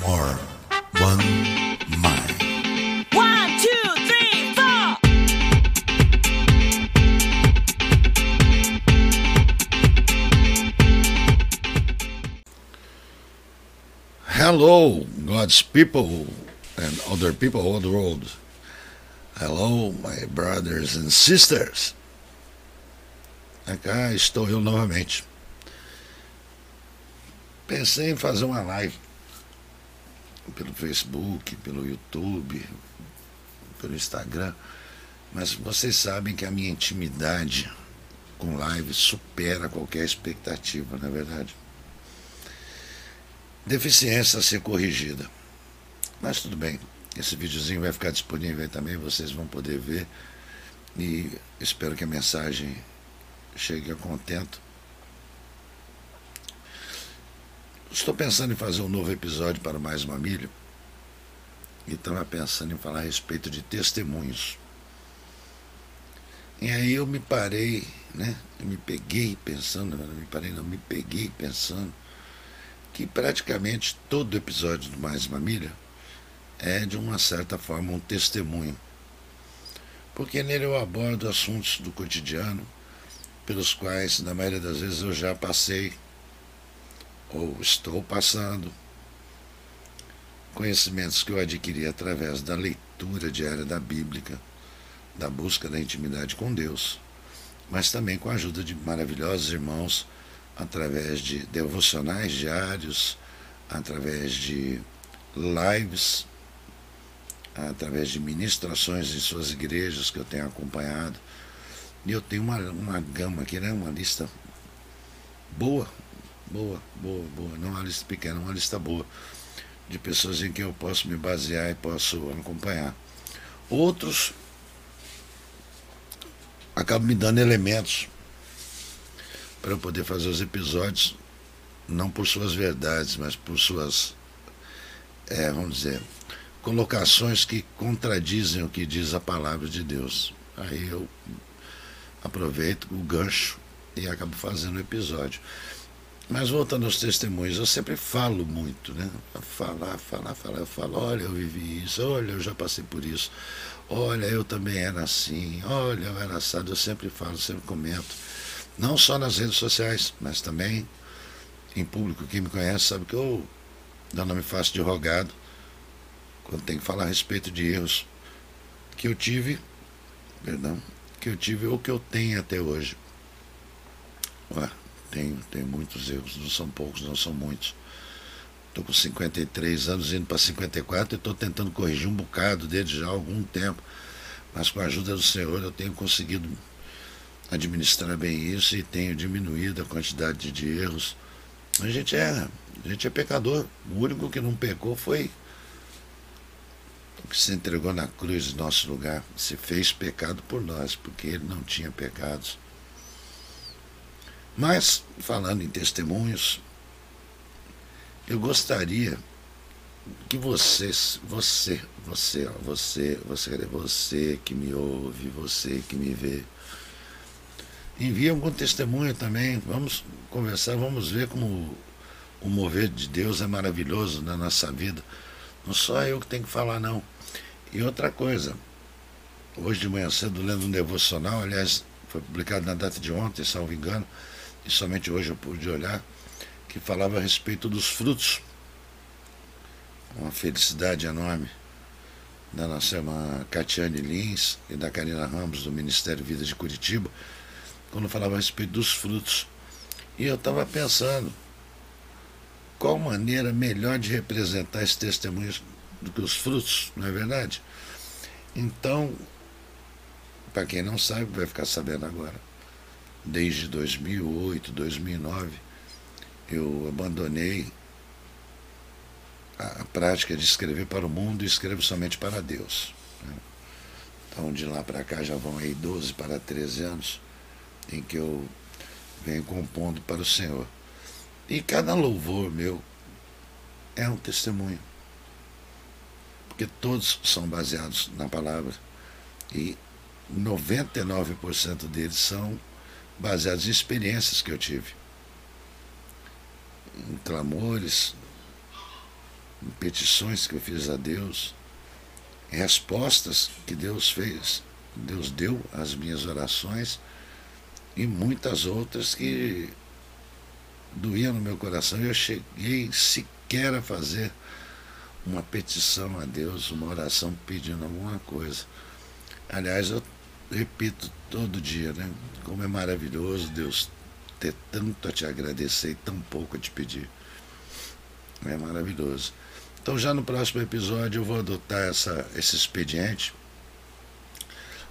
more. One mind. One, two, three, four. Hello, God's people and other people all the world. Hello, my brothers and sisters. Cá estou eu novamente. Pensei em fazer uma live pelo Facebook, pelo YouTube, pelo Instagram, mas vocês sabem que a minha intimidade com live supera qualquer expectativa, não é verdade? Deficiência a ser corrigida. Mas tudo bem, esse videozinho vai ficar disponível aí também, vocês vão poder ver e espero que a mensagem chegue a contento. Estou pensando em fazer um novo episódio para mais uma milha e estava pensando em falar a respeito de testemunhos. E aí eu me parei, né? Eu me peguei pensando, não me parei, não, me peguei pensando que praticamente todo episódio do Mais uma Milha é de uma certa forma um testemunho. Porque nele eu abordo assuntos do cotidiano pelos quais, na maioria das vezes, eu já passei ou estou passando. Conhecimentos que eu adquiri através da leitura diária da Bíblia, da busca da intimidade com Deus, mas também com a ajuda de maravilhosos irmãos através de devocionais diários, através de lives, através de ministrações em suas igrejas que eu tenho acompanhado. E eu tenho uma, uma gama aqui, né? uma lista boa, boa, boa, boa. Não uma lista pequena, uma lista boa de pessoas em que eu posso me basear e posso acompanhar. Outros acabam me dando elementos para eu poder fazer os episódios, não por suas verdades, mas por suas, é, vamos dizer, colocações que contradizem o que diz a palavra de Deus. Aí eu aproveito o gancho e acabo fazendo o episódio. Mas voltando aos testemunhos, eu sempre falo muito, né? Falar, falar, falar. Eu falo, olha, eu vivi isso, olha, eu já passei por isso, olha, eu também era assim, olha, eu era assado. Eu sempre falo, sempre comento. Não só nas redes sociais, mas também em público. Quem me conhece sabe que eu não me faço de rogado quando tem que falar a respeito de erros que eu tive, perdão, que eu tive ou que eu tenho até hoje. Ué, tenho, tenho muitos erros, não são poucos, não são muitos. Estou com 53 anos, indo para 54 e estou tentando corrigir um bocado deles já há algum tempo. Mas com a ajuda do Senhor eu tenho conseguido administrar bem isso e tenho diminuído a quantidade de erros. A gente é, a gente é pecador. O único que não pecou foi que se entregou na cruz em nosso lugar. Se fez pecado por nós, porque ele não tinha pecados. Mas, falando em testemunhos, eu gostaria que vocês, você, você, você, você, você que me ouve, você que me vê, envie algum testemunho também. Vamos conversar, vamos ver como o mover de Deus é maravilhoso na nossa vida. Não só eu que tenho que falar, não. E outra coisa, hoje de manhã cedo, lendo um devocional, aliás, foi publicado na data de ontem, salvo engano, e somente hoje eu pude olhar, que falava a respeito dos frutos. Uma felicidade enorme da nossa irmã Catiane Lins e da Karina Ramos, do Ministério Vida de Curitiba, quando falava a respeito dos frutos. E eu estava pensando, qual maneira melhor de representar esses testemunhos do que os frutos, não é verdade? Então, para quem não sabe, vai ficar sabendo agora. Desde 2008, 2009, eu abandonei a, prática de escrever para o mundo e escrevo somente para Deus. Né? Então, de lá para cá já vão aí 12 para 13 anos em que eu venho compondo para o Senhor. E cada louvor meu é um testemunho. Porque todos são baseados na palavra. E 99% deles são baseados em experiências que eu tive. Em clamores, em petições que eu fiz a Deus, em respostas que Deus fez, Deus deu às minhas orações e muitas outras que doíam no meu coração. Eu cheguei sequer a fazer uma petição a Deus, uma oração pedindo alguma coisa. Aliás, eu repito todo dia, né? Como é maravilhoso Deus ter tanto a te agradecer e tão pouco a te pedir. É maravilhoso. Então já no próximo episódio eu vou adotar essa, esse expediente.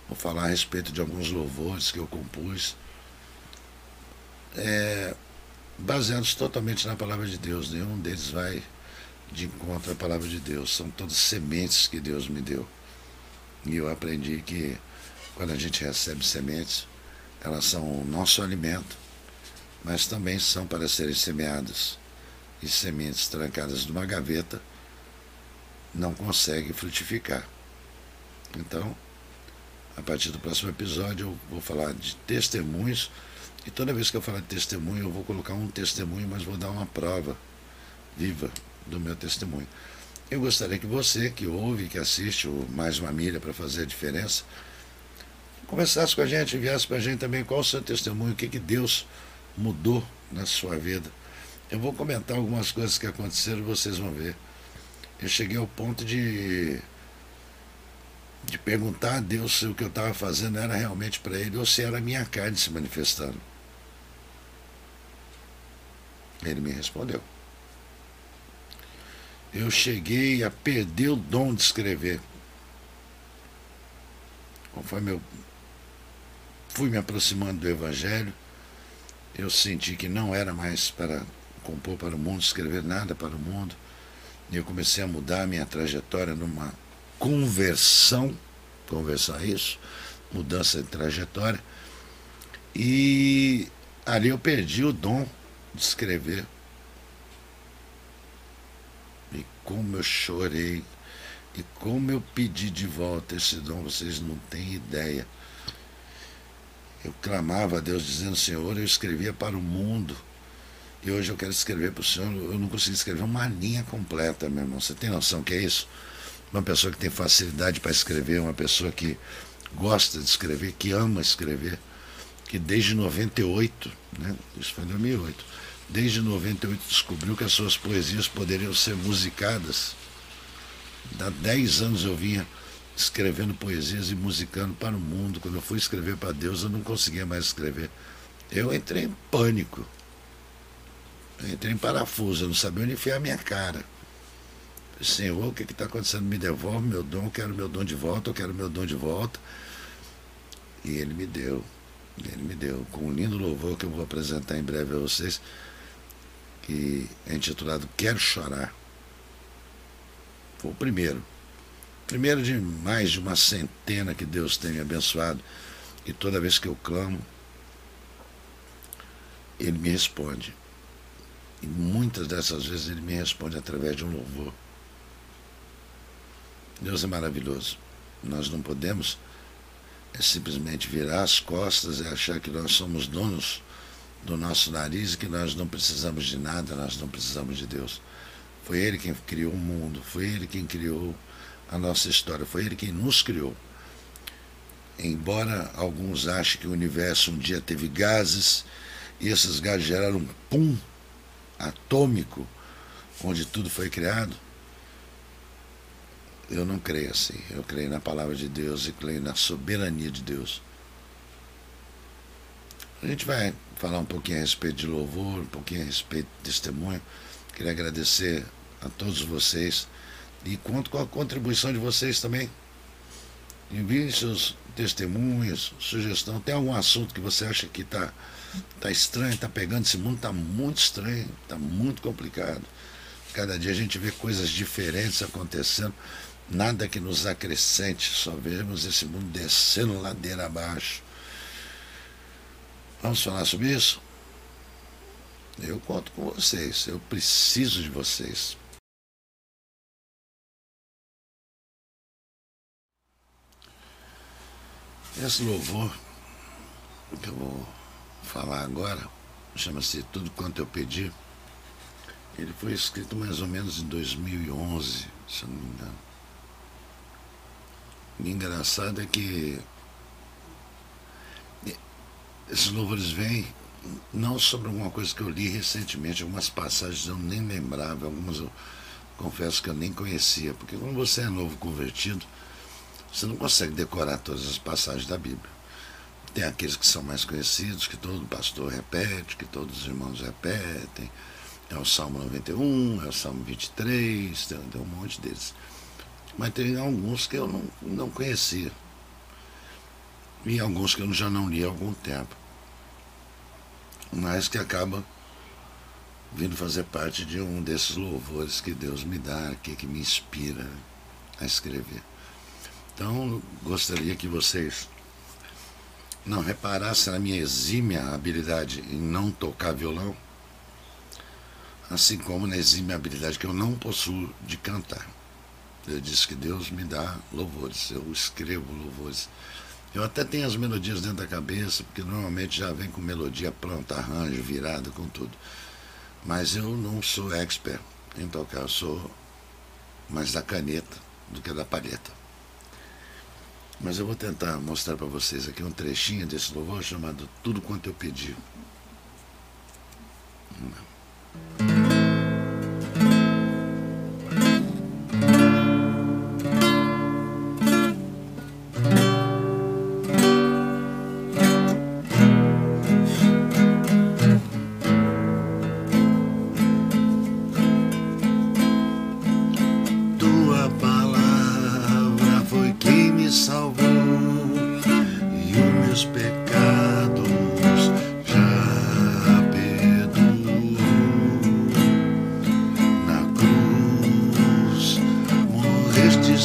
Vou falar a respeito de alguns louvores que eu compus. É, baseados totalmente na palavra de Deus. Nenhum deles vai de encontro à palavra de Deus. São todas sementes que Deus me deu. E eu aprendi que quando a gente recebe sementes, elas são o nosso alimento, mas também são para serem semeadas. E sementes trancadas numa gaveta não conseguem frutificar. Então, a partir do próximo episódio, eu vou falar de testemunhos. E toda vez que eu falar de testemunho, eu vou colocar um testemunho, mas vou dar uma prova viva do meu testemunho. Eu gostaria que você, que ouve, que assiste o Mais uma Milha para fazer a diferença, conversasse com a gente, enviasse para a gente também qual o seu testemunho, o que, que Deus mudou na sua vida. Eu vou comentar algumas coisas que aconteceram e vocês vão ver. Eu cheguei ao ponto de, de perguntar a Deus se o que eu estava fazendo era realmente para Ele ou se era a minha carne se manifestando. Ele me respondeu eu cheguei a perder o dom de escrever. Conforme eu fui me aproximando do Evangelho, eu senti que não era mais para compor para o mundo, escrever nada para o mundo. E eu comecei a mudar a minha trajetória numa conversão, conversar isso, mudança de trajetória. E ali eu perdi o dom de escrever. como eu chorei e como eu pedi de volta esse dom, vocês não têm ideia. Eu clamava a Deus dizendo, Senhor, eu escrevia para o mundo. E hoje eu quero escrever para o Senhor. Eu não consegui escrever uma linha completa, meu irmão. Você tem noção que é isso? Uma pessoa que tem facilidade para escrever, uma pessoa que gosta de escrever, que ama escrever, que desde 98, né? Isso foi em 2008 desde 98 descobriu que as suas poesias poderiam ser musicadas. Há 10 anos eu vinha escrevendo poesias e musicando para o mundo. Quando eu fui escrever para Deus, eu não conseguia mais escrever. Eu entrei em pânico. Eu entrei em parafuso, eu não sabia onde enfiar a minha cara. Senhor, o que está acontecendo? Me devolve meu dom, eu quero meu dom de volta, eu quero meu dom de volta. E ele me deu. Ele me deu, com um lindo louvor que eu vou apresentar em breve a vocês que é intitulado Quero Chorar. Foi o primeiro. Primeiro de mais de uma centena que Deus tem me abençoado. E toda vez que eu clamo, Ele me responde. E muitas dessas vezes Ele me responde através de um louvor. Deus é maravilhoso. Nós não podemos é simplesmente virar as costas e achar que nós somos donos do nosso nariz e que nós não precisamos de nada, nós não precisamos de Deus. Foi Ele quem criou o mundo, foi Ele quem criou a nossa história, foi Ele quem nos criou. Embora alguns achem que o universo um dia teve gases e esses gases geraram um pum atômico onde tudo foi criado, eu não creio assim. Eu creio na palavra de Deus e creio na soberania de Deus. A gente vai falar um pouquinho a respeito de louvor, um pouquinho a respeito de testemunho. Queria agradecer a todos vocês e conto com a contribuição de vocês também. Enviem seus testemunhos, sugestão. Tem algum assunto que você acha que está tá estranho, está pegando? Esse mundo está muito estranho, está muito complicado. Cada dia a gente vê coisas diferentes acontecendo, nada que nos acrescente, só vemos esse mundo descendo ladeira abaixo. Vamos falar sobre isso? Eu conto com vocês, eu preciso de vocês. Esse louvor que eu vou falar agora chama-se Tudo Quanto Eu Pedi. Ele foi escrito mais ou menos em 2011, se eu não me engano. O engraçado é que esses louvores vêm não sobre alguma coisa que eu li recentemente, algumas passagens eu nem lembrava, algumas eu confesso que eu nem conhecia, porque quando você é novo convertido, você não consegue decorar todas as passagens da Bíblia. Tem aqueles que são mais conhecidos, que todo pastor repete, que todos os irmãos repetem. É o Salmo 91, é o Salmo 23, tem, tem um monte deles. Mas tem alguns que eu não, não conhecia. E alguns que eu já não li há algum tempo. Mas que acaba vindo fazer parte de um desses louvores que Deus me dá que me inspira a escrever. Então, gostaria que vocês não reparassem na minha exímia habilidade em não tocar violão, assim como na exímia habilidade que eu não possuo de cantar. Eu disse que Deus me dá louvores, eu escrevo louvores. Eu até tenho as melodias dentro da cabeça, porque normalmente já vem com melodia pronta, arranjo, virado, com tudo. Mas eu não sou expert em tocar, eu sou mais da caneta do que da palheta. Mas eu vou tentar mostrar para vocês aqui um trechinho desse louvor chamado Tudo Quanto Eu Pedi.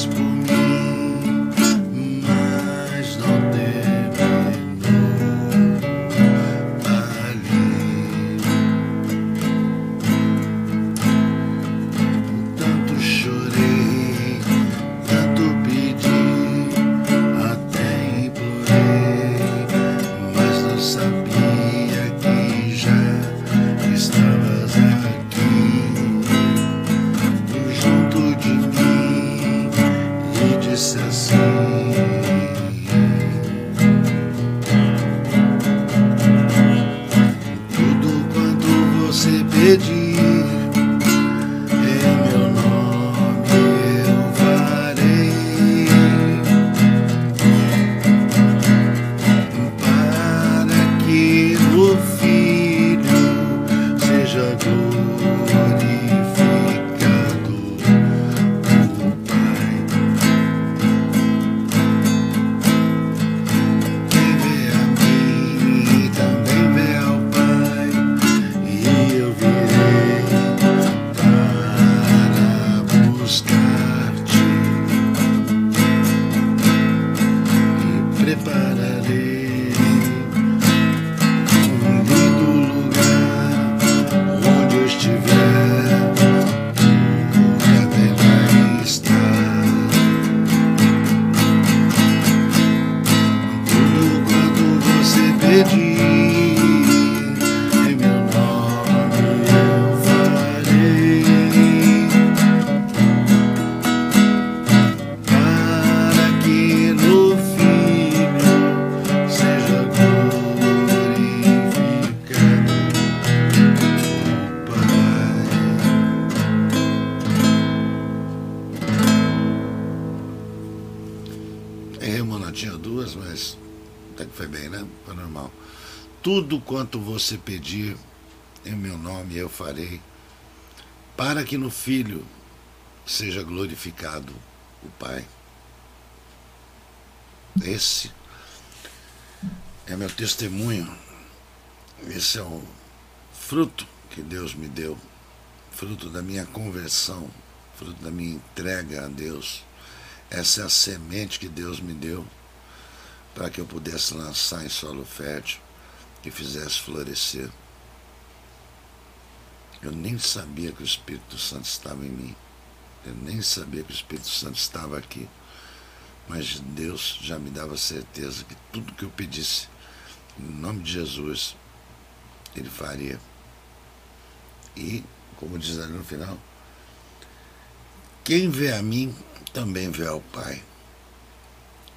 whisper ecstasy. Tudo quanto você pedir em meu nome eu farei, para que no Filho seja glorificado o Pai. Esse é meu testemunho, esse é o fruto que Deus me deu, fruto da minha conversão, fruto da minha entrega a Deus. Essa é a semente que Deus me deu para que eu pudesse lançar em solo fértil que fizesse florescer. Eu nem sabia que o Espírito Santo estava em mim. Eu nem sabia que o Espírito Santo estava aqui. Mas Deus já me dava certeza que tudo que eu pedisse, em nome de Jesus, Ele faria. E como diz ali no final, quem vê a mim também vê ao Pai.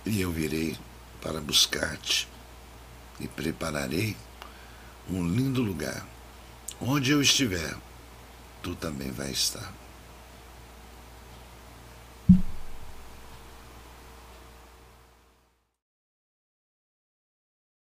E eu virei para buscar-te e prepararei um lindo lugar. Onde eu estiver, tu também vai estar.